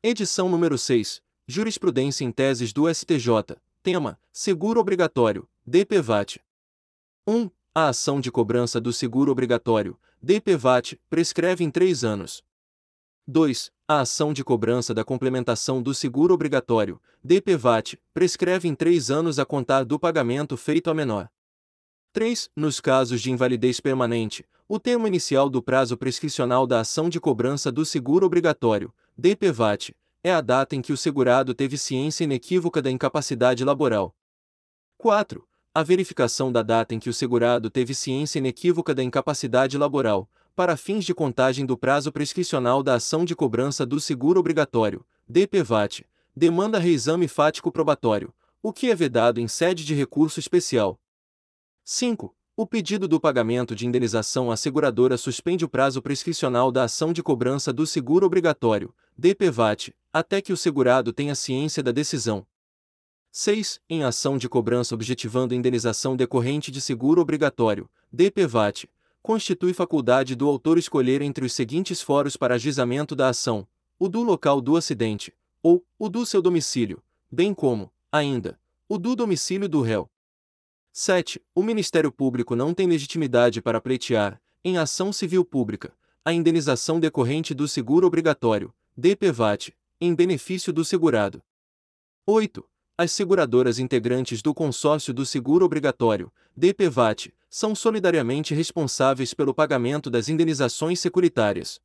Edição número 6. Jurisprudência em teses do STJ. Tema: Seguro obrigatório. DPVAT. 1. A ação de cobrança do seguro obrigatório, DPVAT, prescreve em 3 anos. 2. A ação de cobrança da complementação do seguro obrigatório, DPVAT, prescreve em 3 anos a contar do pagamento feito a menor. 3. Nos casos de invalidez permanente, o termo inicial do prazo prescricional da ação de cobrança do seguro obrigatório, DPVAT, é a data em que o segurado teve ciência inequívoca da incapacidade laboral. 4. A verificação da data em que o segurado teve ciência inequívoca da incapacidade laboral, para fins de contagem do prazo prescricional da ação de cobrança do seguro obrigatório, DPVAT, demanda reexame fático probatório, o que é vedado em sede de recurso especial. 5. O pedido do pagamento de indenização à seguradora suspende o prazo prescricional da ação de cobrança do seguro obrigatório, DPVAT, até que o segurado tenha ciência da decisão. 6. Em ação de cobrança objetivando indenização decorrente de seguro obrigatório, DPVAT, constitui faculdade do autor escolher entre os seguintes fóruns para ajuizamento da ação: o do local do acidente, ou o do seu domicílio, bem como, ainda, o do domicílio do réu. 7. O Ministério Público não tem legitimidade para pleitear, em ação civil pública, a indenização decorrente do seguro obrigatório, DPVAT, em benefício do segurado. 8. As seguradoras integrantes do consórcio do seguro obrigatório, DPVAT, são solidariamente responsáveis pelo pagamento das indenizações securitárias.